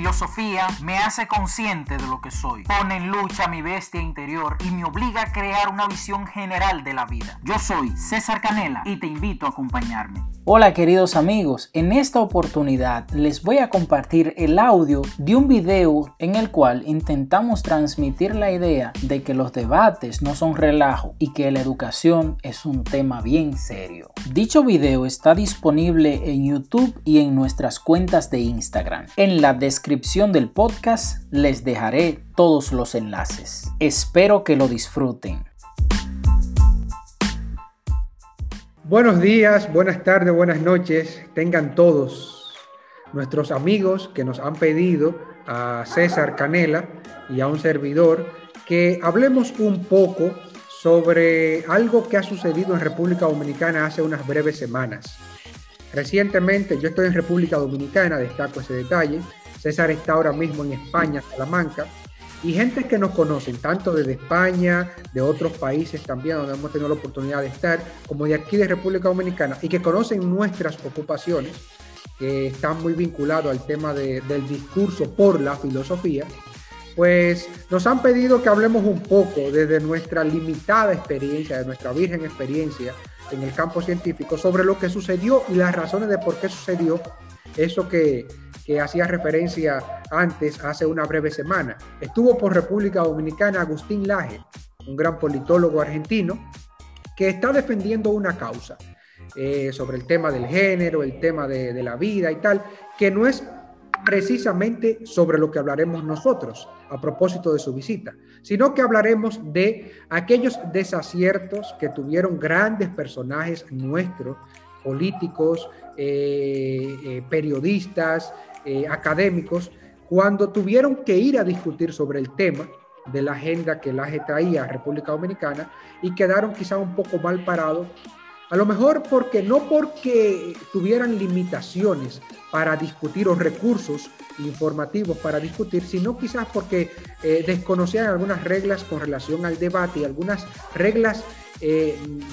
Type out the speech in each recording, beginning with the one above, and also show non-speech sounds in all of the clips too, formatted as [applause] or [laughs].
filosofía me hace consciente de lo que soy, pone en lucha mi bestia interior y me obliga a crear una visión general de la vida. Yo soy César Canela y te invito a acompañarme. Hola queridos amigos, en esta oportunidad les voy a compartir el audio de un video en el cual intentamos transmitir la idea de que los debates no son relajo y que la educación es un tema bien serio. Dicho video está disponible en YouTube y en nuestras cuentas de Instagram. En la descripción del podcast les dejaré todos los enlaces. Espero que lo disfruten. Buenos días, buenas tardes, buenas noches. Tengan todos nuestros amigos que nos han pedido a César Canela y a un servidor que hablemos un poco sobre algo que ha sucedido en República Dominicana hace unas breves semanas. Recientemente, yo estoy en República Dominicana, destaco ese detalle. César está ahora mismo en España, Salamanca, y gente que nos conocen, tanto desde España, de otros países también, donde hemos tenido la oportunidad de estar, como de aquí de República Dominicana, y que conocen nuestras ocupaciones, que están muy vinculados al tema del discurso por la filosofía, pues nos han pedido que hablemos un poco desde nuestra limitada experiencia, de nuestra virgen experiencia en el campo científico, sobre lo que sucedió y las razones de por qué sucedió eso que, que hacía referencia antes, hace una breve semana. Estuvo por República Dominicana Agustín Laje, un gran politólogo argentino, que está defendiendo una causa eh, sobre el tema del género, el tema de, de la vida y tal, que no es precisamente sobre lo que hablaremos nosotros a propósito de su visita, sino que hablaremos de aquellos desaciertos que tuvieron grandes personajes nuestros, políticos, eh, eh, periodistas, eh, académicos, cuando tuvieron que ir a discutir sobre el tema de la agenda que la traía a República Dominicana y quedaron quizá un poco mal parados, a lo mejor porque no porque tuvieran limitaciones para discutir o recursos informativos para discutir, sino quizás porque desconocían algunas reglas con relación al debate y algunas reglas,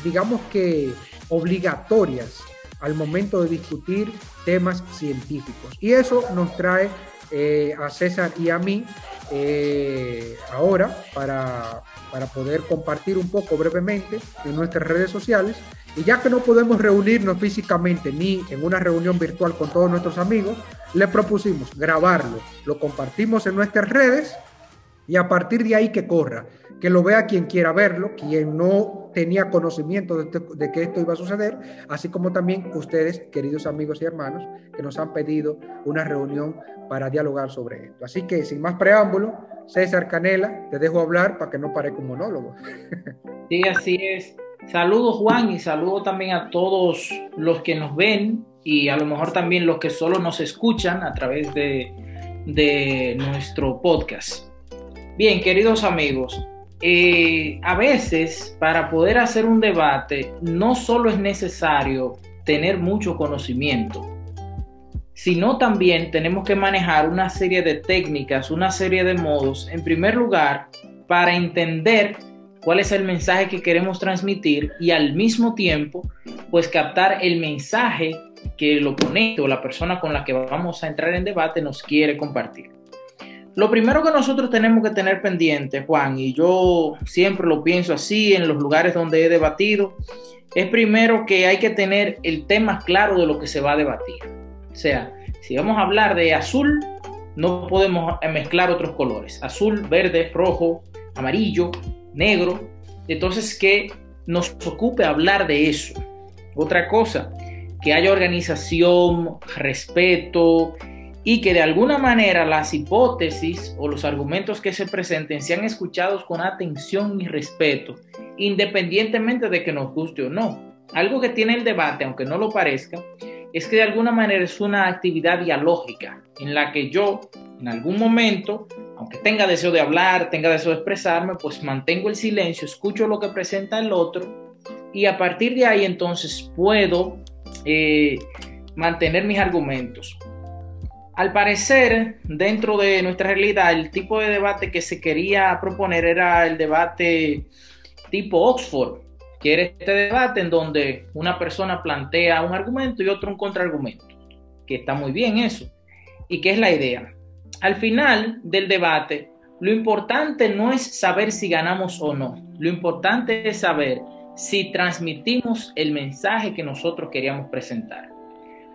digamos que obligatorias al momento de discutir temas científicos. Y eso nos trae eh, a César y a mí eh, ahora para, para poder compartir un poco brevemente en nuestras redes sociales. Y ya que no podemos reunirnos físicamente ni en una reunión virtual con todos nuestros amigos, le propusimos grabarlo, lo compartimos en nuestras redes y a partir de ahí que corra que lo vea quien quiera verlo, quien no tenía conocimiento de, que esto iba a suceder, así como también ustedes, queridos amigos y hermanos, que nos han pedido una reunión para dialogar sobre esto. Así que, sin más preámbulo, César Canela, te dejo hablar para que no parezca un monólogo. [laughs] Sí, así es. Saludos Juan y saludo también a todos los que nos ven y a lo mejor también los que solo nos escuchan a través de, de nuestro podcast. Bien, queridos amigos, eh, a veces para poder hacer un debate no solo es necesario tener mucho conocimiento, sino también tenemos que manejar una serie de técnicas, una serie de modos, en primer lugar, para entender cuál es el mensaje que queremos transmitir y al mismo tiempo, pues captar el mensaje que el oponente o la persona con la que vamos a entrar en debate nos quiere compartir. Lo primero que nosotros tenemos que tener pendiente, Juan, y yo siempre lo pienso así en los lugares donde he debatido, es primero que hay que tener el tema claro de lo que se va a debatir. O sea, si vamos a hablar de azul, no podemos mezclar otros colores. Azul, verde, rojo, amarillo, negro. Entonces, que nos ocupe hablar de eso. Otra cosa, que haya organización, respeto, y que de alguna manera las hipótesis o los argumentos que se presenten sean escuchados con atención y respeto, independientemente de que nos guste o no. Algo que tiene el debate, aunque no lo parezca, es que de alguna manera es una actividad dialógica en la que yo, en algún momento, aunque tenga deseo de hablar, tenga deseo de expresarme, pues mantengo el silencio, escucho lo que presenta el otro y a partir de ahí entonces puedo eh, mantener mis argumentos. Al parecer, dentro de nuestra realidad, el tipo de debate que se quería proponer era el debate tipo Oxford, que era este debate en donde una persona plantea un argumento y otro un contraargumento, que está muy bien eso. ¿Y qué es la idea? al final del debate, lo importante no es saber si ganamos o no. Lo importante es saber si transmitimos el mensaje que nosotros queríamos presentar.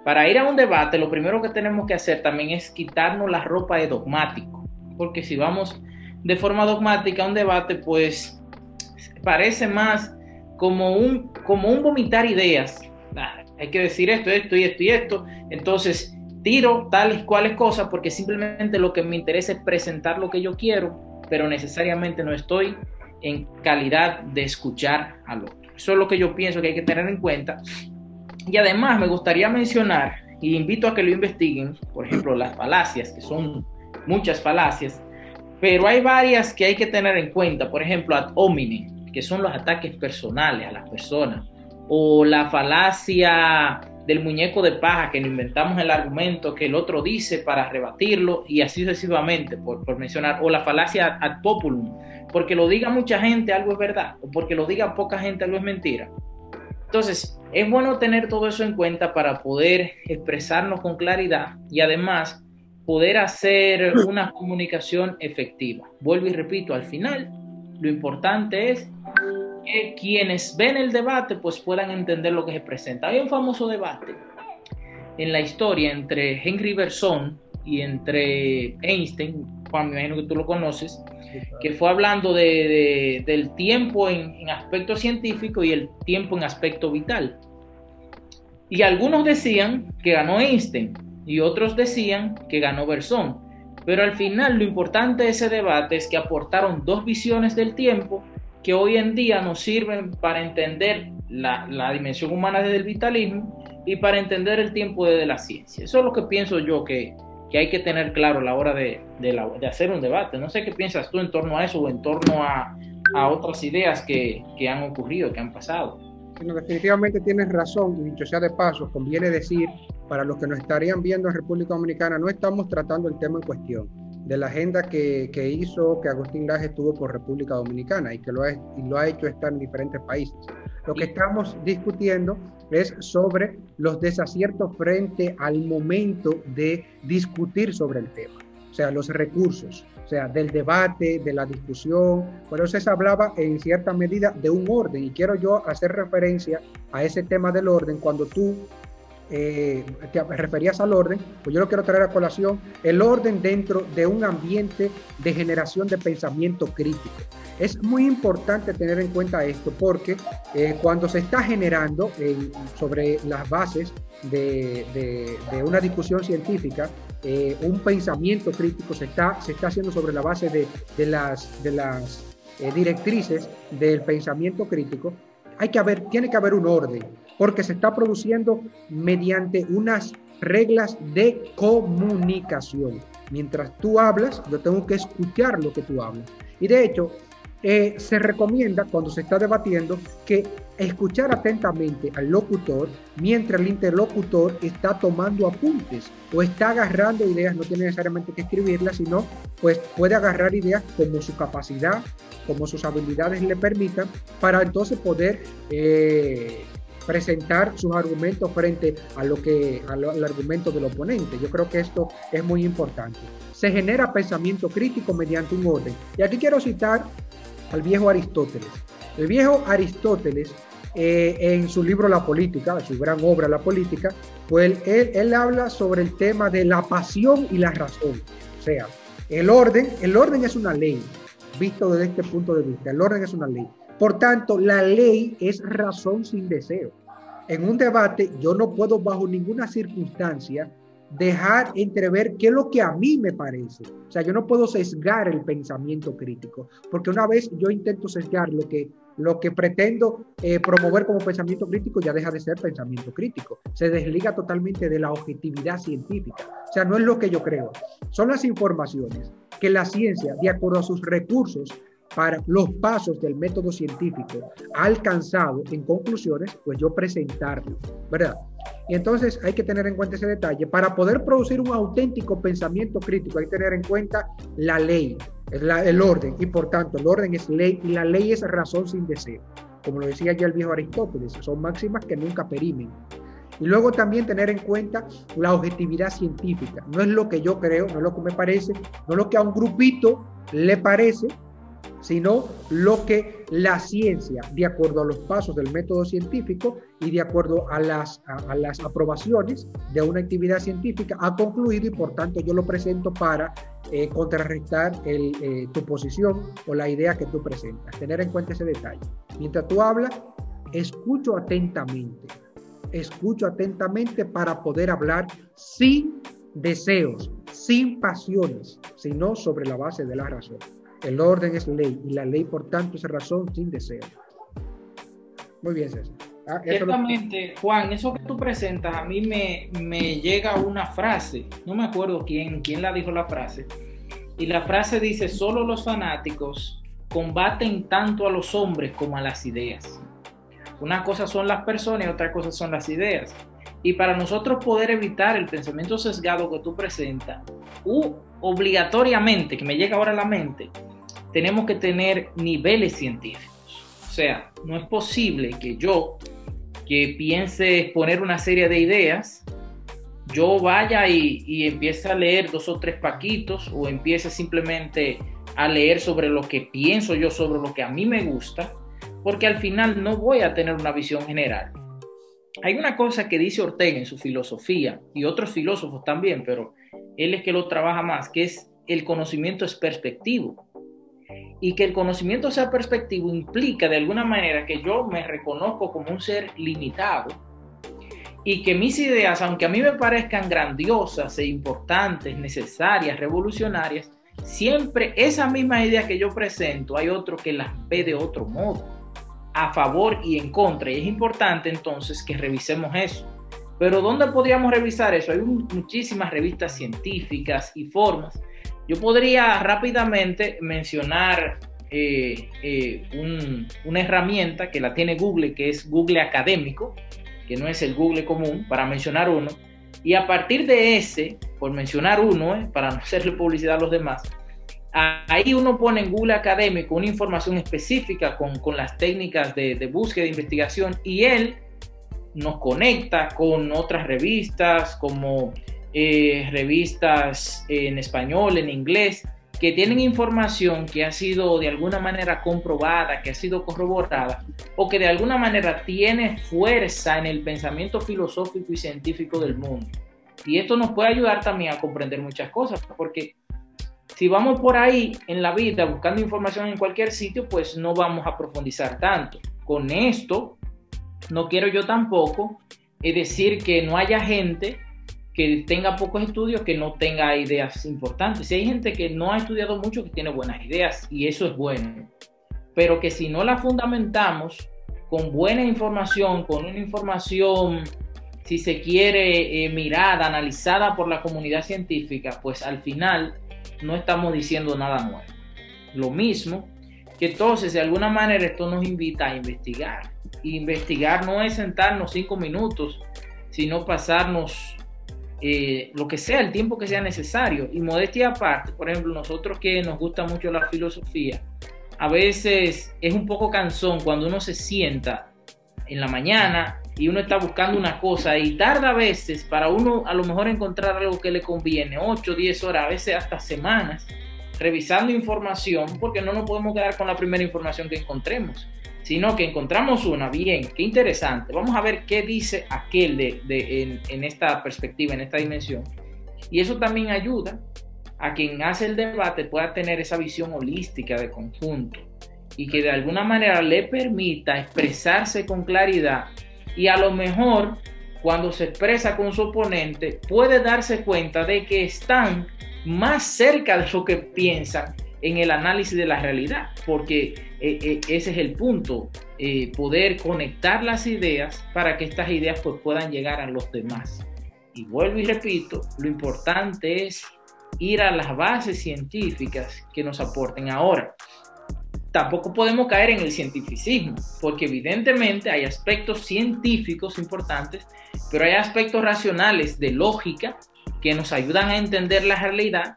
Para ir a un debate, lo primero que tenemos que hacer también es quitarnos la ropa de dogmático, porque si vamos de forma dogmática a un debate, pues parece más como un, como un vomitar ideas. Ah, hay que decir esto, esto y esto y esto. Entonces, tiro tales cuales cosas porque simplemente lo que me interesa es presentar lo que yo quiero, pero necesariamente no estoy en calidad de escuchar al otro. Eso es lo que yo pienso que hay que tener en cuenta. Y además me gustaría mencionar, y invito a que lo investiguen, por ejemplo, las falacias, que son muchas falacias, pero hay varias que hay que tener en cuenta. Por ejemplo, ad hominem, que son los ataques personales a las personas, o la falacia del muñeco de paja, que nos inventamos el argumento que el otro dice para rebatirlo y así sucesivamente, por, por, mencionar, o la falacia ad populum, porque lo diga mucha gente algo es verdad, o porque lo diga poca gente algo es mentira. Entonces, es bueno tener todo eso en cuenta para poder expresarnos con claridad y además poder hacer una comunicación efectiva. Vuelvo y repito, al final, lo importante es que quienes ven el debate pues puedan entender lo que se presenta. Hay un famoso debate en la historia entre Henry Bergson y entre Einstein, Juan, me imagino que tú lo conoces, que fue hablando de, del tiempo en, en, aspecto científico y el tiempo en aspecto vital. Y algunos decían que ganó Einstein y otros decían que ganó Bergson. Pero al final lo importante de ese debate es que aportaron dos visiones del tiempo que hoy en día nos sirven para entender la, la dimensión humana desde el vitalismo y para entender el tiempo desde la ciencia. Eso es lo que pienso yo que, que hay que tener claro a la hora de, de, hacer un debate. No sé qué piensas tú en torno a eso o en torno a, a otras ideas que, que, han ocurrido, que han pasado. Bueno, definitivamente tienes razón, y dicho sea de paso, conviene decir, para los que nos estarían viendo en República Dominicana, no estamos tratando el tema en cuestión de la agenda que, que, hizo que Agustín Laje estuvo por República Dominicana y que lo ha, y lo ha hecho estar en diferentes países. Lo que estamos discutiendo es sobre los desaciertos frente al momento de discutir sobre el tema, o sea, los recursos, o sea, del debate, de la discusión. Por eso se hablaba en cierta medida de un orden y quiero yo hacer referencia a ese tema del orden cuando tú eh, te referías al orden, pues yo lo quiero traer a colación, el orden dentro de un ambiente de generación de pensamiento crítico. Es muy importante tener en cuenta esto porque eh, cuando se está generando eh, sobre las bases de, una discusión científica, un pensamiento crítico se está, se está haciendo sobre la base de, las, de las directrices del pensamiento crítico, hay que haber, tiene que haber un orden porque se está produciendo mediante unas reglas de comunicación. Mientras tú hablas, yo tengo que escuchar lo que tú hablas. Y de hecho, eh, se recomienda cuando se está debatiendo que escuchar atentamente al locutor mientras el interlocutor está tomando apuntes o está agarrando ideas, no tiene necesariamente que escribirlas, sino pues puede agarrar ideas como su capacidad, como sus habilidades le permitan, para entonces poder eh, presentar sus argumentos frente a lo que al, argumento del oponente. Yo creo que esto es muy importante. Se genera pensamiento crítico mediante un orden. Y aquí quiero citar al viejo Aristóteles. El viejo Aristóteles, eh, en su libro La Política, su gran obra La Política, pues él, él, habla sobre el tema de la pasión y la razón. O sea, el orden, el orden es una ley, visto desde este punto de vista, el orden es una ley. Por tanto, la ley es razón sin deseo. En un debate yo no puedo bajo ninguna circunstancia dejar entrever qué es lo que a mí me parece. O sea, yo no puedo sesgar el pensamiento crítico, porque una vez yo intento sesgar lo que, lo que pretendo eh, promover como pensamiento crítico, ya deja de ser pensamiento crítico. Se desliga totalmente de la objetividad científica. O sea, no es lo que yo creo. Son las informaciones que la ciencia, de acuerdo a sus recursos, para los pasos del método científico alcanzado en conclusiones, pues yo presentarlo, ¿verdad? Y entonces hay que tener en cuenta ese detalle. Para poder producir un auténtico pensamiento crítico hay que tener en cuenta la ley, el orden, y por tanto el orden es ley y la ley es razón sin deseo. Como lo decía ya el viejo Aristóteles, son máximas que nunca perimen. Y luego también tener en cuenta la objetividad científica. No es lo que yo creo, no es lo que me parece, no es lo que a un grupito le parece, sino lo que la ciencia, de acuerdo a los pasos del método científico y de acuerdo a las, a, las aprobaciones de una actividad científica, ha concluido y por tanto yo lo presento para eh, contrarrestar eh, tu posición o la idea que tú presentas. Tener en cuenta ese detalle. Mientras tú hablas, escucho atentamente. Escucho atentamente para poder hablar sin deseos, sin pasiones, sino sobre la base de la razón. El orden es ley y la ley, por tanto, es razón sin deseo. Muy bien, César. Ah, Ciertamente, Juan, eso que tú presentas, a mí me, me, llega una frase, no me acuerdo quién, quién la dijo la frase, y la frase dice, solo los fanáticos combaten tanto a los hombres como a las ideas. Una cosa son las personas y otra cosa son las ideas. Y para nosotros poder evitar el pensamiento sesgado que tú presentas, u obligatoriamente, que me llega ahora a la mente, tenemos que tener niveles científicos. O sea, no es posible que yo, que piense exponer una serie de ideas, yo vaya y, empiece a leer dos o tres paquitos o empiece simplemente a leer sobre lo que pienso yo, sobre lo que a mí me gusta, porque al final no voy a tener una visión general. Hay una cosa que dice Ortega en su filosofía y otros filósofos también, pero él es que lo trabaja más, que es el conocimiento es perspectivo y que el conocimiento sea perspectivo implica de alguna manera que yo me reconozco como un ser limitado y que mis ideas, aunque a mí me parezcan grandiosas e importantes, necesarias, revolucionarias, siempre esa misma idea que yo presento hay otro que las ve de otro modo, a favor y en contra. Y es importante entonces que revisemos eso. Pero ¿dónde podríamos revisar eso? Hay muchísimas revistas científicas y formas yo podría rápidamente mencionar eh, eh, una herramienta que la tiene Google, que es Google Académico, que no es el Google común, para mencionar uno. Y a partir de ese, por mencionar uno, eh, para no [laughs] hacerle publicidad a los demás, ahí uno pone en Google Académico una información específica con, con las técnicas de, de búsqueda, de investigación, y él nos conecta con otras revistas como eh, revistas en español, en inglés, que tienen información que ha sido de alguna manera comprobada, que ha sido corroborada, o que de alguna manera tiene fuerza en el pensamiento filosófico y científico del mundo. Y esto nos puede ayudar también a comprender muchas cosas, porque si vamos por ahí en la vida buscando información en cualquier sitio, pues no vamos a profundizar tanto. Con esto, no quiero yo tampoco decir que no haya gente que tenga pocos estudios, que no tenga ideas importantes. Si hay gente que no ha estudiado mucho, que tiene buenas ideas, y eso es bueno. Pero que si no la fundamentamos con buena información, con una información, si se quiere, eh, mirada, analizada por la comunidad científica, pues al final no estamos diciendo nada nuevo. Lo mismo que entonces, de alguna manera, esto nos invita a investigar. investigar no es sentarnos cinco minutos, sino pasarnos eh, lo que sea, el tiempo que sea necesario. Y modestia aparte, por ejemplo, nosotros que nos gusta mucho la filosofía, a veces es un poco cansón cuando uno se sienta en la mañana y uno está buscando una cosa y tarda a veces para uno a lo mejor encontrar algo que le conviene, 8, 10 horas, a veces hasta semanas, revisando información, porque no nos podemos quedar con la primera información que encontremos sino que encontramos una, bien, qué interesante, vamos a ver qué dice aquel de, en, esta perspectiva, en esta dimensión. Y eso también ayuda a quien hace el debate pueda tener esa visión holística de conjunto y que de alguna manera le permita expresarse con claridad y a lo mejor cuando se expresa con su oponente puede darse cuenta de que están más cerca de lo que piensan en el análisis de la realidad, porque eh, eh, ese es el punto, eh, poder conectar las ideas para que estas ideas pues, puedan llegar a los demás. Y vuelvo y repito, lo importante es ir a las bases científicas que nos aporten ahora. Tampoco podemos caer en el cientificismo, porque evidentemente hay aspectos científicos importantes, pero hay aspectos racionales de lógica que nos ayudan a entender la realidad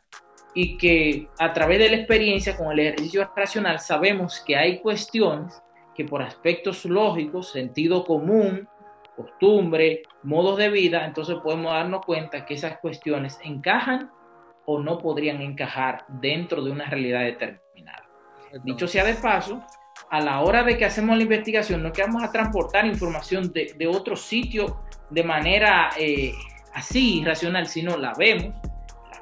y que a través de la experiencia con el ejercicio racional sabemos que hay cuestiones que por aspectos lógicos, sentido común costumbre, modos de vida, entonces podemos darnos cuenta que esas cuestiones encajan o no podrían encajar dentro de una realidad determinada. Dicho sea de paso, a la hora de que hacemos la investigación, no es que vamos a transportar información de, de otro sitio de manera eh, así irracional, sino la vemos,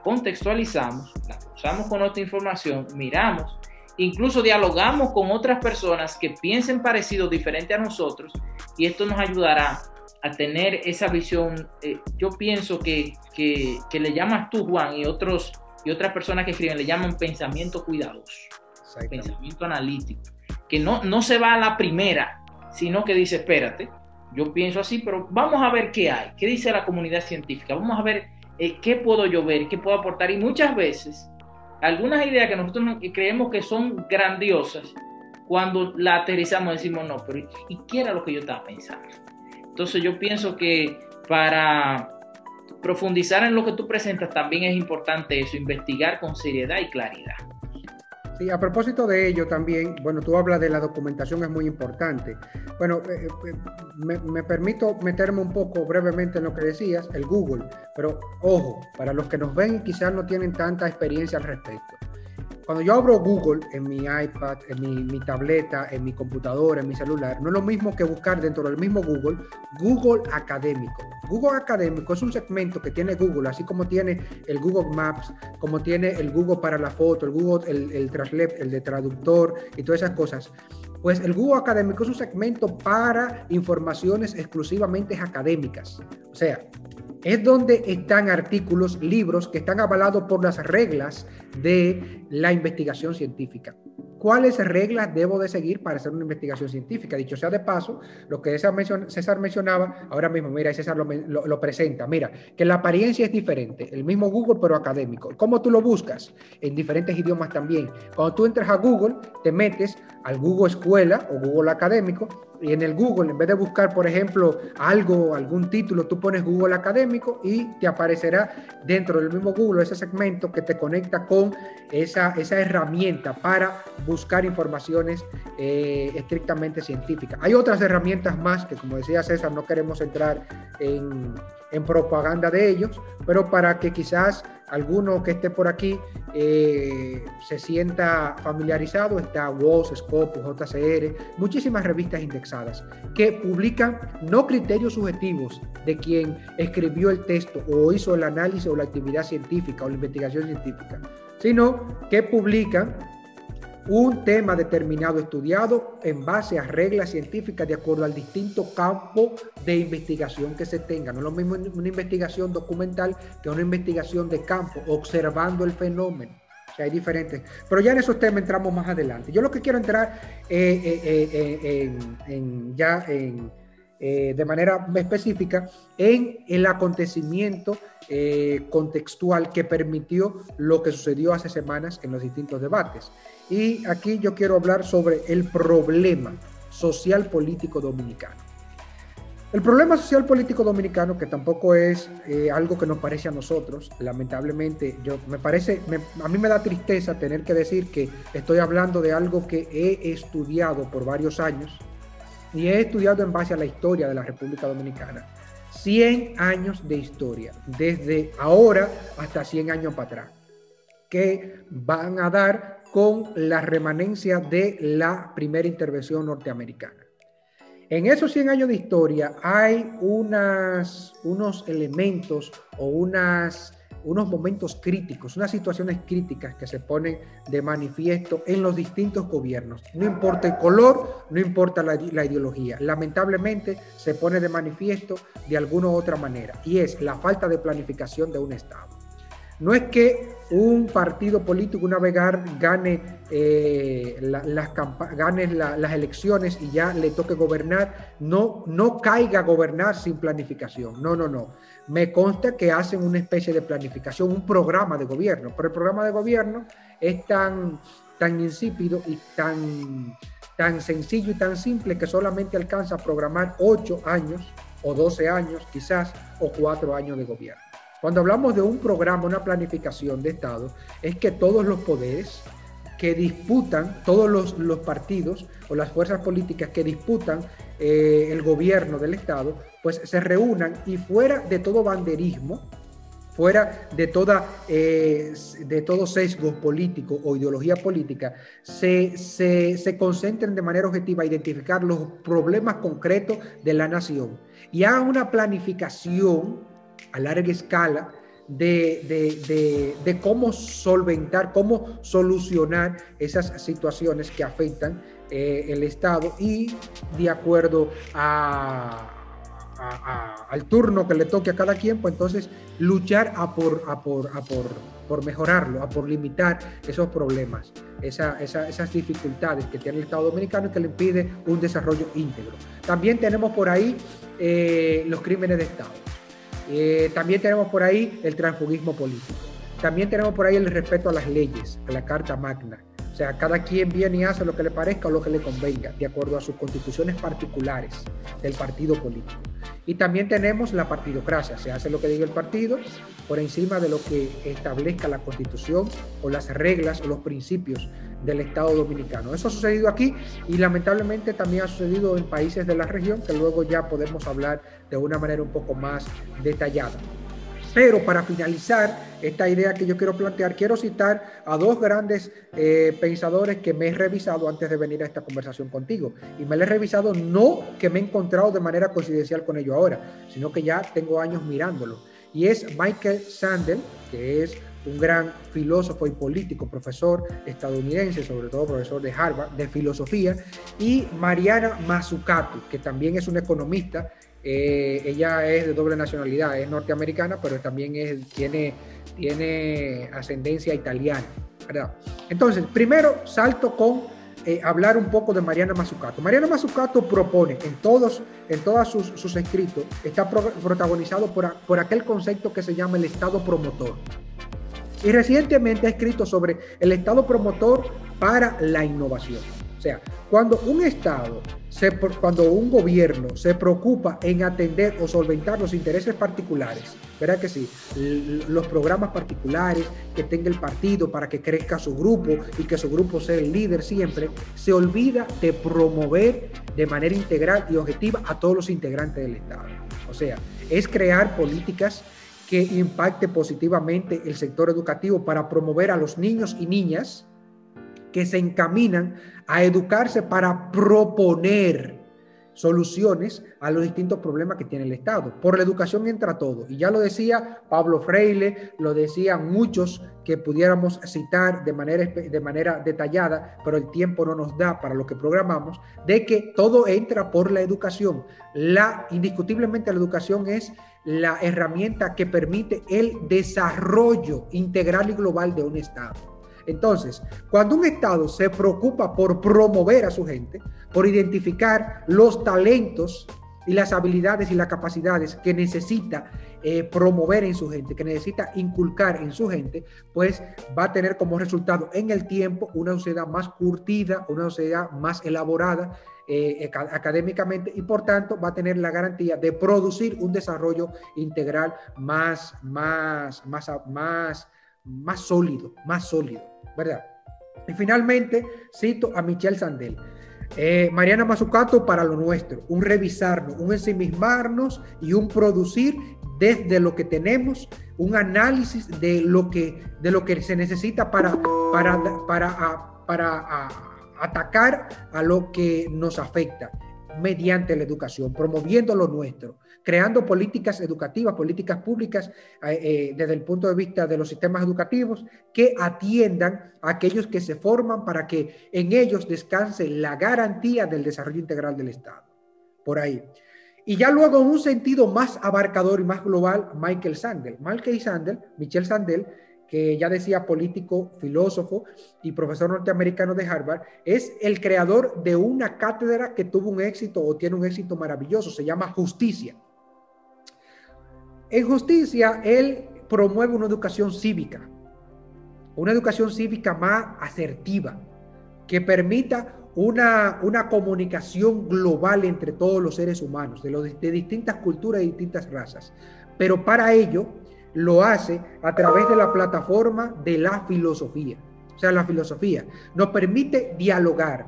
contextualizamos, la usamos con otra información, miramos, incluso dialogamos con otras personas que piensen parecido, diferente a nosotros, y esto nos ayudará a tener esa visión. Eh, yo pienso que, que, que, le llamas tú, Juan, y, otros, y otras personas que escriben, le llaman pensamiento cuidadoso, pensamiento analítico, que no, no se va a la primera, sino que dice, espérate, yo pienso así, pero vamos a ver qué hay, qué dice la comunidad científica, vamos a ver qué puedo yo ver, qué puedo aportar. Y muchas veces, algunas ideas que nosotros creemos que son grandiosas, cuando la aterrizamos decimos, no, pero ¿y qué era lo que yo estaba pensando? Entonces yo pienso que para profundizar en lo que tú presentas también es importante eso, investigar con seriedad y claridad. Sí, a propósito de ello también, bueno, tú hablas de la documentación, es muy importante. Bueno, eh, eh, me, me, permito meterme un poco brevemente en lo que decías, el Google, pero ojo, para los que nos ven y quizás no tienen tanta experiencia al respecto. Cuando yo abro Google en mi iPad, en mi, mi, tableta, en mi computadora, en mi celular, no es lo mismo que buscar dentro del mismo Google, Google Académico. Google Académico es un segmento que tiene Google, así como tiene el Google Maps, como tiene el Google para la foto, el Google, el, el Translate, el de traductor y todas esas cosas. Pues el Google Académico es un segmento para informaciones exclusivamente académicas. O sea, es donde están artículos, libros que están avalados por las reglas de la investigación científica. ¿Cuáles reglas debo de seguir para hacer una investigación científica? Dicho sea de paso, lo que César, mencionaba, ahora mismo, mira, César lo, lo, presenta, mira, que la apariencia es diferente, el mismo Google pero académico. ¿Cómo tú lo buscas? En diferentes idiomas también. Cuando tú entras a Google, te metes al Google Escuela o Google Académico y en el Google, en vez de buscar, por ejemplo, algo, algún título, tú pones Google Académico y te aparecerá dentro del mismo Google ese segmento que te conecta con esa, esa herramienta para buscar informaciones eh, estrictamente científicas. Hay otras herramientas más que, como decía César, no queremos entrar en, en propaganda de ellos, pero para que quizás alguno que esté por aquí eh, se sienta familiarizado, está WOS, Scopus, JCR, muchísimas revistas indexadas que publican no criterios subjetivos de quien escribió el texto o hizo el análisis o la actividad científica o la investigación científica, sino que publican un tema determinado estudiado en base a reglas científicas de acuerdo al distinto campo de investigación que se tenga. No es lo mismo una investigación documental que una investigación de campo, observando el fenómeno. O sea, hay diferentes. Pero ya en esos temas entramos más adelante. Yo lo que quiero entrar eh, eh, eh, ya en, de manera específica en el acontecimiento contextual que permitió lo que sucedió hace semanas en los distintos debates. Y aquí yo quiero hablar sobre el problema social político dominicano. El problema social político dominicano, que tampoco es eh, algo que nos parece a nosotros, lamentablemente, yo me parece, a mí me da tristeza tener que decir que estoy hablando de algo que he estudiado por varios años y he estudiado en base a la historia de la República Dominicana. 100 años de historia, desde ahora hasta 100 años para atrás, que van a dar con la remanencia de la primera intervención norteamericana. En esos 100 años de historia hay unas, unos elementos o unas, unos momentos críticos, unas situaciones críticas que se ponen de manifiesto en los distintos gobiernos. No importa el color, no importa la, la ideología. Lamentablemente se pone de manifiesto de alguna u otra manera y es la falta de planificación de un Estado. No es que un partido político una vez gane, eh, la, las, gane la, las elecciones y ya le toque gobernar, no, no caiga a gobernar sin planificación. No, no, no. Me consta que hacen una especie de planificación, un programa de gobierno, pero el programa de gobierno es tan, tan insípido y tan, tan sencillo y tan simple que solamente alcanza a programar 8 años o 12 años quizás o 4 años de gobierno. Cuando hablamos de un programa, una planificación de Estado, es que todos los poderes que disputan, todos los, partidos o las fuerzas políticas que disputan eh, el gobierno del Estado, pues se reúnan y fuera de todo banderismo, fuera de, toda, eh, de todo sesgo político o ideología política, se, se, concentren de manera objetiva a identificar los problemas concretos de la nación. Y hagan una planificación a larga escala de, de, cómo solventar, cómo solucionar esas situaciones que afectan eh, el Estado y de acuerdo a, al turno que le toque a cada quien, pues entonces luchar a por, a por, a por, por mejorarlo, a por limitar esos problemas, esas dificultades que tiene el Estado Dominicano y que le impide un desarrollo íntegro. También tenemos por ahí eh, los crímenes de Estado. Eh, también tenemos por ahí el transfugismo político. También tenemos por ahí el respeto a las leyes, a la Carta Magna. O sea, cada quien viene y hace lo que le parezca o lo que le convenga, de acuerdo a sus constituciones particulares del partido político. Y también tenemos la partidocracia, se hace lo que diga el partido por encima de lo que establezca la constitución o las reglas o los principios del Estado dominicano. Eso ha sucedido aquí y lamentablemente también ha sucedido en países de la región que luego ya podemos hablar de una manera un poco más detallada. Pero para finalizar esta idea que yo quiero plantear, quiero citar a dos grandes eh, pensadores que me he revisado antes de venir a esta conversación contigo. Y me lo he revisado no que me he encontrado de manera coincidencial con ello ahora, sino que ya tengo años mirándolo. Y es Michael Sandel, que es un gran filósofo y político, profesor estadounidense, sobre todo profesor de Harvard, de filosofía, y Mariana Mazzucato, que también es una economista eh, ella es de doble nacionalidad, es norteamericana, pero también tiene, tiene ascendencia italiana. ¿verdad? Entonces, primero salto con eh, hablar un poco de Mariana Mazzucato. Mariana Mazzucato propone en todos, en todos sus, escritos, está protagonizado por, por aquel concepto que se llama el Estado promotor. Y recientemente ha escrito sobre el Estado promotor para la innovación. O sea, cuando un Estado cuando un gobierno se preocupa en atender o solventar los intereses particulares, ¿verdad que sí? Los programas particulares que tenga el partido para que crezca su grupo y que su grupo sea el líder siempre, se olvida de promover de manera integral y objetiva a todos los integrantes del Estado. O sea, es crear políticas que impacte positivamente el sector educativo para promover a los niños y niñas que se encaminan a educarse para proponer soluciones a los distintos problemas que tiene el Estado. Por la educación entra todo. Y ya lo decía Pablo Freire, lo decían muchos que pudiéramos citar de manera, de manera detallada, pero el tiempo no nos da para lo que programamos, de que todo entra por la educación. La, indiscutiblemente la educación es la herramienta que permite el desarrollo integral y global de un Estado. Entonces, cuando un Estado se preocupa por promover a su gente, por identificar los talentos y las habilidades y las capacidades que necesita eh, promover en su gente, que necesita inculcar en su gente, pues va a tener como resultado en el tiempo una sociedad más curtida, una sociedad más elaborada eh, académicamente y por tanto va a tener la garantía de producir un desarrollo integral más, más, más, más, más sólido, más sólido. ¿verdad? Y finalmente cito a Michel Sandel. Eh, Mariana Mazzucato para lo nuestro, un revisarnos, un ensimismarnos y un producir desde lo que tenemos, un análisis de lo que, de lo que se necesita para, para, para, para atacar a lo que nos afecta mediante la educación, promoviendo lo nuestro, creando políticas educativas, políticas públicas eh, eh, desde el punto de vista de los sistemas educativos que atiendan a aquellos que se forman para que en ellos descanse la garantía del desarrollo integral del Estado. Por ahí. Y ya luego en un sentido más abarcador y más global, Michael Sandel. Michael Sandel, Michel Sandel, que ya decía político, filósofo y profesor norteamericano de Harvard, es el creador de una cátedra que tuvo un éxito o tiene un éxito maravilloso, se llama Justicia. En Justicia, él promueve una educación cívica, una educación cívica más asertiva, que permita una, una comunicación global entre todos los seres humanos, de, los, de distintas culturas y distintas razas. Pero para ello, lo hace a través de la plataforma de la filosofía. O sea, la filosofía. Nos permite dialogar.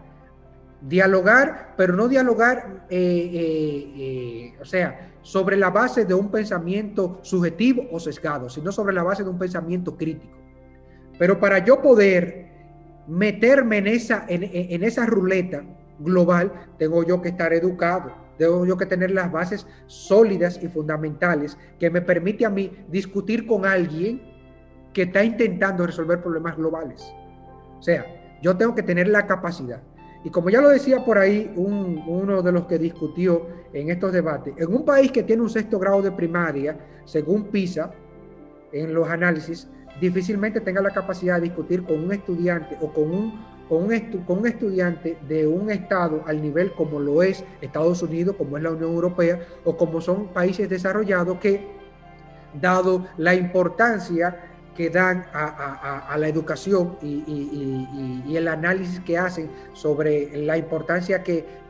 Dialogar, pero no dialogar, eh, eh, eh, o sea, sobre la base de un pensamiento subjetivo o sesgado, sino sobre la base de un pensamiento crítico. Pero para yo poder meterme en esa, en esa ruleta global, tengo yo que estar educado Debo yo que tener las bases sólidas y fundamentales que me permite a mí discutir con alguien que está intentando resolver problemas globales. O sea, yo tengo que tener la capacidad. Y como ya lo decía por ahí uno de los que discutió en estos debates, en un país que tiene un sexto grado de primaria, según PISA, en los análisis, difícilmente tenga la capacidad de discutir con un estudiante o con un con un, estudiante de un estado al nivel como lo es Estados Unidos, como es la Unión Europea o como son países desarrollados que, dado la importancia que dan a, la educación y, el análisis que hacen sobre la importancia que,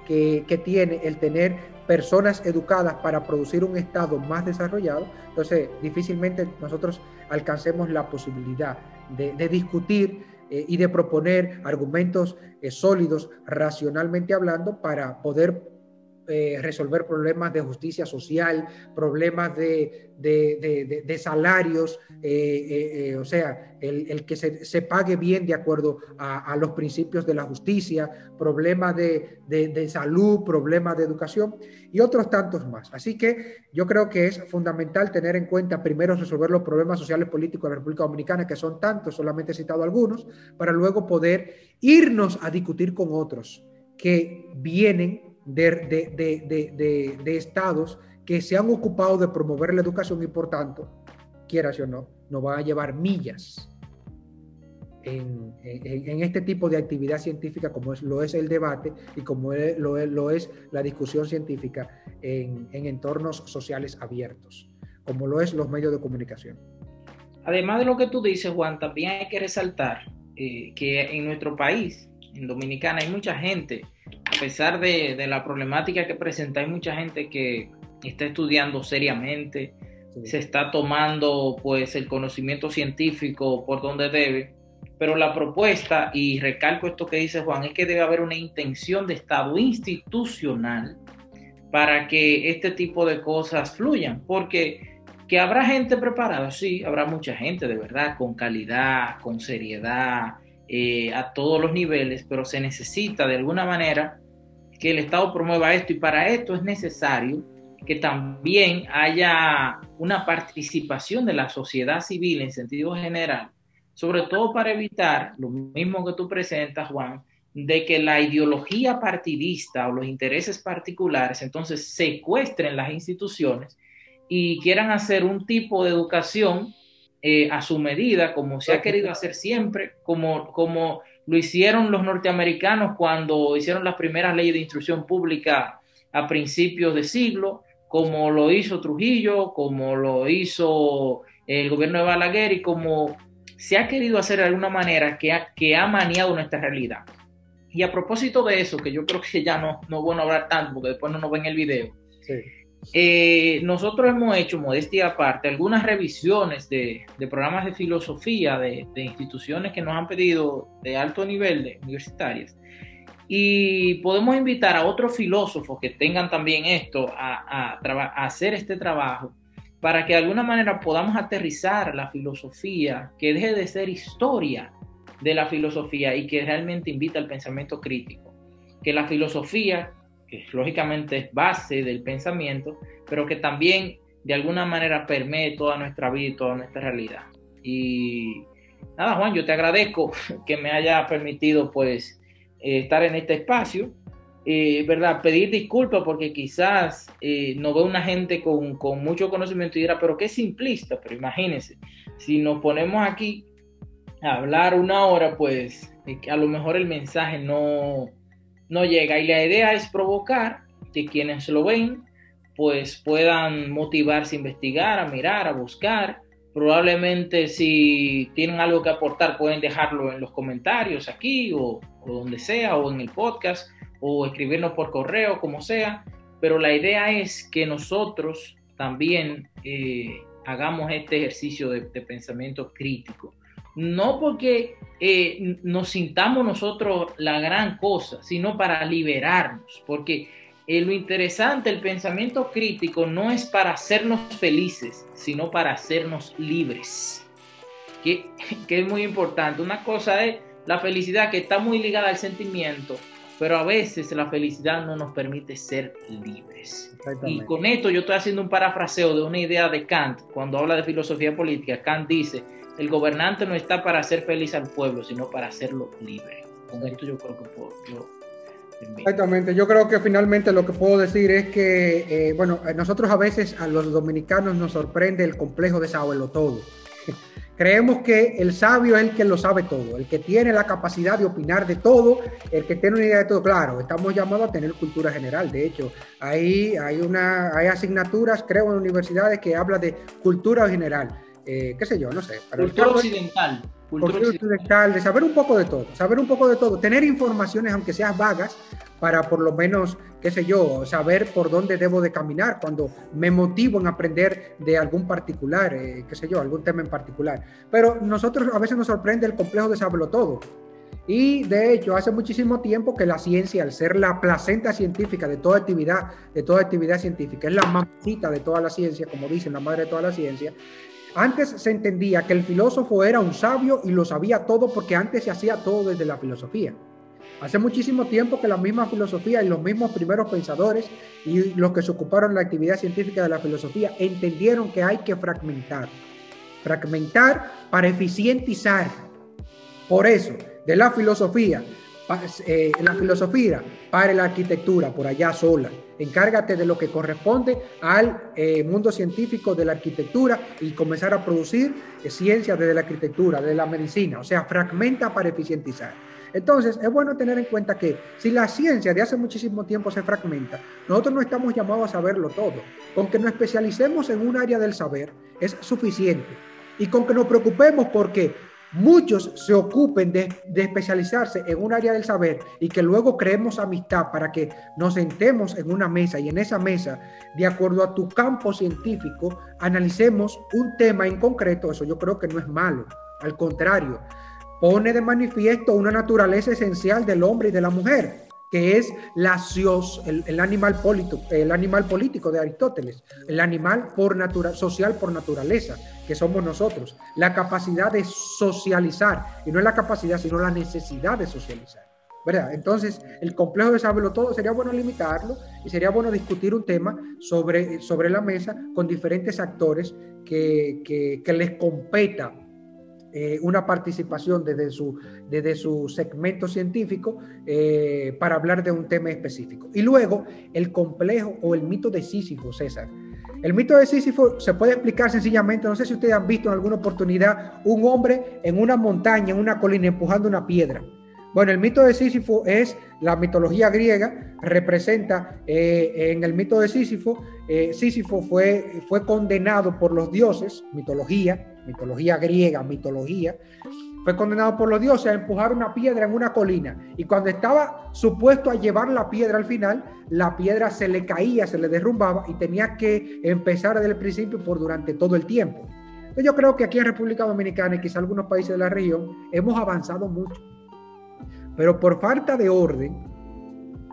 tiene el tener personas educadas para producir un Estado más desarrollado, entonces difícilmente nosotros alcancemos la posibilidad de, de discutir eh, y de proponer argumentos eh, sólidos, racionalmente hablando, para poder eh, resolver problemas de justicia social, problemas de, de, salarios, eh, eh, o sea, el, que se, pague bien de acuerdo a, los principios de la justicia, problemas de, salud, problemas de educación y otros tantos más. Así que yo creo que es fundamental tener en cuenta primero resolver los problemas sociales políticos de la República Dominicana, que son tantos, solamente he citado algunos, para luego poder irnos a discutir con otros que vienen de, estados que se han ocupado de promover la educación y por tanto, quieras o no, nos van a llevar millas en, este tipo de actividad científica como es, lo es el debate y como lo, es, lo es la discusión científica en, entornos sociales abiertos, como lo es los medios de comunicación. Además de lo que tú dices, Juan, también hay que resaltar eh, que en nuestro país, en Dominicana, hay mucha gente pesar de, la problemática que presenta, hay mucha gente que está estudiando seriamente, se está tomando pues el conocimiento científico por donde debe, pero la propuesta, y recalco esto que dice Juan, es que debe haber una intención de Estado institucional para que este tipo de cosas fluyan, porque que habrá gente preparada, sí, habrá mucha gente de verdad, con calidad, con seriedad, eh, a todos los niveles, pero se necesita de alguna manera que el Estado promueva esto y para esto es necesario que también haya una participación de la sociedad civil en sentido general, sobre todo para evitar lo mismo que tú presentas, Juan, de que la ideología partidista o los intereses particulares entonces secuestren las instituciones y quieran hacer un tipo de educación eh, a su medida, como se ha querido hacer siempre, como, como lo hicieron los norteamericanos cuando hicieron las primeras leyes de instrucción pública a principios de siglo, como lo hizo Trujillo, como lo hizo el gobierno de Balaguer y como se ha querido hacer de alguna manera que ha, maniado nuestra realidad. Y a propósito de eso, que yo creo que ya no, no es bueno hablar tanto porque después no nos ven el video, sí. Eh, nosotros hemos hecho, modestia aparte, algunas revisiones de, programas de filosofía de, instituciones que nos han pedido de alto nivel, de universitarias, y podemos invitar a otros filósofos que tengan también esto a, hacer este trabajo para que de alguna manera podamos aterrizar la filosofía, que deje de ser historia de la filosofía y que realmente invita al pensamiento crítico. Que la filosofía lógicamente es base del pensamiento, pero que también de alguna manera permee toda nuestra vida y toda nuestra realidad. Y nada, Juan, yo te agradezco [laughs] que me haya permitido pues eh, estar en este espacio. Eh, ¿verdad? Pedir disculpas porque quizás eh, no veo una gente con, con, mucho conocimiento y dirá, pero qué simplista, pero imagínense, si nos ponemos aquí a hablar una hora, pues a lo mejor el mensaje no, no llega. Y la idea es provocar que quienes lo ven, pues puedan motivarse a investigar, a mirar, a buscar. Probablemente si tienen algo que aportar pueden dejarlo en los comentarios aquí o, donde sea, o en el podcast, o escribirnos por correo, como sea. Pero la idea es que nosotros también eh, hagamos este ejercicio de pensamiento crítico no porque eh, nos sintamos nosotros la gran cosa, sino para liberarnos, porque eh, lo interesante, el pensamiento crítico no es para hacernos felices, sino para hacernos libres, que, [laughs] que es muy importante. Una cosa es la felicidad que está muy ligada al sentimiento, pero a veces la felicidad no nos permite ser libres. Y con esto yo estoy haciendo un parafraseo de una idea de Kant, cuando habla de filosofía política. Kant dice, el gobernante no está para hacer feliz al pueblo, sino para hacerlo libre. Con esto yo creo que puedo... Exactamente, yo creo que finalmente lo que puedo decir es que, eh, bueno, nosotros a veces a los dominicanos nos sorprende el complejo de saberlo todo. [laughs] Creemos que el sabio es el que lo sabe todo, el que tiene la capacidad de opinar de todo, el que tiene una idea de todo. Claro, estamos llamados a tener cultura general. De hecho, hay, hay, una, hay asignaturas, creo, en universidades que habla de cultura general. Eh, qué sé yo, no sé. cultura occidental. Cultura occidental, de saber un poco de todo, saber un poco de todo, tener informaciones, aunque sean vagas, para por lo menos, qué sé yo, saber por dónde debo de caminar cuando me motivo en aprender de algún particular, eh, qué sé yo, algún tema en particular. Pero nosotros a veces nos sorprende el complejo de saberlo todo. Y de hecho, hace muchísimo tiempo que la ciencia, al ser la placenta científica de toda actividad, de toda actividad científica, es la mamacita de toda la ciencia, como dicen, la madre de toda la ciencia, antes se entendía que el filósofo era un sabio y lo sabía todo porque antes se hacía todo desde la filosofía. Hace muchísimo tiempo que la misma filosofía y los mismos primeros pensadores y los que se ocuparon de la actividad científica de la filosofía entendieron que hay que fragmentar. Fragmentar para eficientizar. Por eso, de la filosofía, eh, la filosofía para la arquitectura, por allá sola Encárgate de lo que corresponde al eh, mundo científico de la arquitectura y comenzar a producir eh, ciencia desde la arquitectura, de la medicina, o sea, fragmenta para eficientizar. Entonces, es bueno tener en cuenta que si la ciencia de hace muchísimo tiempo se fragmenta, nosotros no estamos llamados a saberlo todo. Con que nos especialicemos en un área del saber es suficiente. Y con que nos preocupemos porque muchos se ocupen de, especializarse en un área del saber y que luego creemos amistad para que nos sentemos en una mesa y en esa mesa, de acuerdo a tu campo científico, analicemos un tema en concreto, eso yo creo que no es malo, al contrario, pone de manifiesto una naturaleza esencial del hombre y de la mujer que es la el, animal político, el animal político de Aristóteles, el animal por natura, social por naturaleza, que somos nosotros, la capacidad de socializar, y no es la capacidad, sino la necesidad de socializar. ¿verdad? Entonces, el complejo de saberlo todo sería bueno limitarlo y sería bueno discutir un tema sobre, sobre la mesa con diferentes actores que, que, que les competa eh, una participación desde su, desde su segmento científico eh, para hablar de un tema específico. Y luego el complejo o el mito de Sísifo, César. El mito de Sísifo se puede explicar sencillamente, no sé si ustedes han visto en alguna oportunidad, un hombre en una montaña, en una colina, empujando una piedra. Bueno, el mito de Sísifo es la mitología griega, representa eh, en el mito de Sísifo, Sísifo fue, fue condenado por los dioses, mitología, mitología griega, mitología, fue condenado por los dioses a empujar una piedra en una colina. Y cuando estaba supuesto a llevar la piedra al final, la piedra se le caía, se le derrumbaba y tenía que empezar desde el principio por durante todo el tiempo. yo creo que aquí en República Dominicana y quizá algunos países de la región hemos avanzado mucho. Pero por falta de orden,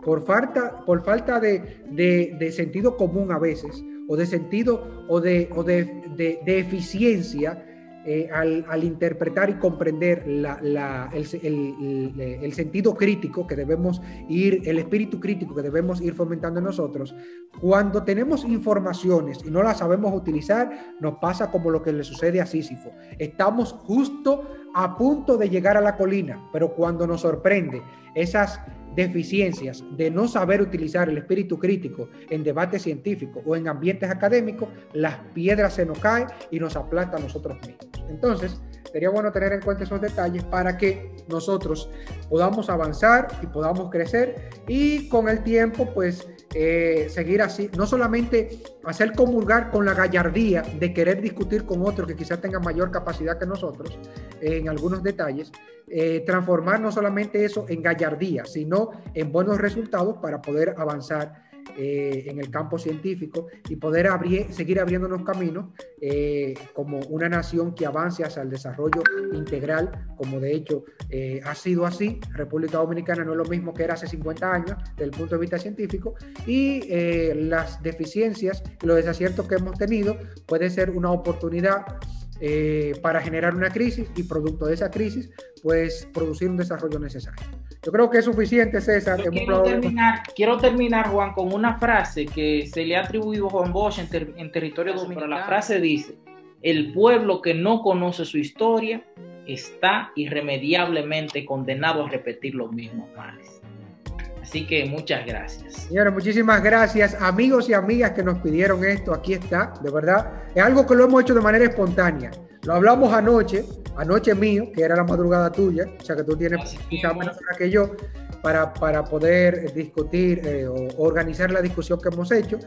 por falta, por falta de, de sentido común a veces, o de sentido o de, o de, de, eficiencia eh, al, interpretar y comprender la, el, el, sentido crítico que debemos ir, el espíritu crítico que debemos ir fomentando en nosotros, cuando tenemos informaciones y no las sabemos utilizar, nos pasa como lo que le sucede a Sísifo. Estamos justo a punto de llegar a la colina, pero cuando nos sorprende esas deficiencias de no saber utilizar el espíritu crítico en debate científico o en ambientes académicos, las piedras se nos caen y nos aplasta a nosotros mismos. Entonces, sería bueno tener en cuenta esos detalles para que nosotros podamos avanzar y podamos crecer y con el tiempo, pues, eh, seguir así, no solamente hacer comulgar con la gallardía de querer discutir con otros que quizás tengan mayor capacidad que nosotros en algunos detalles, eh, transformar no solamente eso en gallardía, sino en buenos resultados para poder avanzar eh, en el campo científico y poder seguir abriéndonos caminos eh, como una nación que avance hacia el desarrollo integral, como de hecho eh, ha sido así. República Dominicana no es lo mismo que era hace 50 años desde el punto de vista científico y las deficiencias y los desaciertos que hemos tenido puede ser una oportunidad para generar una crisis y producto de esa crisis, pues producir un desarrollo necesario. Yo creo que es suficiente, César. Quiero terminar, Juan, con una frase que se le ha atribuido a Juan Bosch en, territorio dominicano. La frase dice, el pueblo que no conoce su historia está irremediablemente condenado a repetir los mismos males. Así que muchas gracias. Señores, muchísimas gracias. Amigos y amigas que nos pidieron esto, aquí está, de verdad. Es algo que lo hemos hecho de manera espontánea. Lo hablamos anoche, anoche mío, que era la madrugada tuya, o sea que tú tienes quizás menos hora que yo, para, para poder discutir eh, o organizar la discusión que hemos hecho.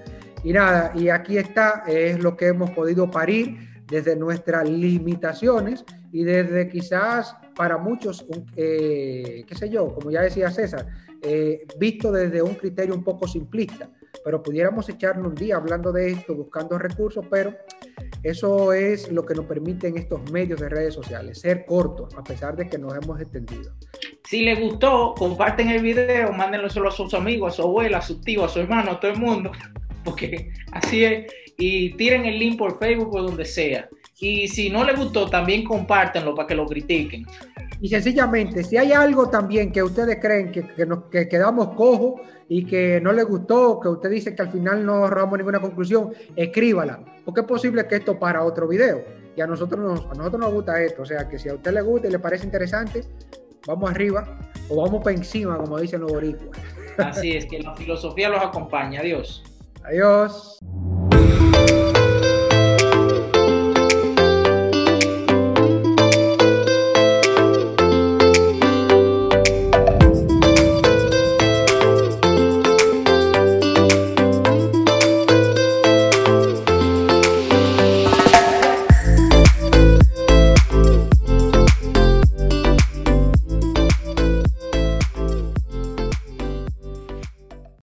Y nada, y aquí está, es lo que hemos podido parir desde nuestras limitaciones y desde quizás para muchos, eh, qué sé yo, como ya decía César, eh, visto desde un criterio un poco simplista, pero pudiéramos echarnos un día hablando de esto, buscando recursos, pero eso es lo que nos permiten estos medios de redes sociales, ser cortos, a pesar de que nos hemos extendido. Si les gustó, comparten el video, mándenlo solo a sus amigos, a su abuela, a su tío, a su hermano, a todo el mundo, [laughs] porque así es. Y tiren el link por Facebook o donde sea. Y si no les gustó, también compártenlo para que lo critiquen. Y sencillamente, si hay algo también que ustedes creen que, que nos que quedamos cojos y que no les gustó, que usted dice que al final no ahorramos ninguna conclusión, escríbala, porque es posible que esto para otro video. Y a nosotros, nos, a nosotros nos gusta esto, o sea que si a usted le gusta y le parece interesante, vamos arriba o vamos para encima, como dicen los boricuas. Así es, que la filosofía los acompaña. Adiós. Adiós.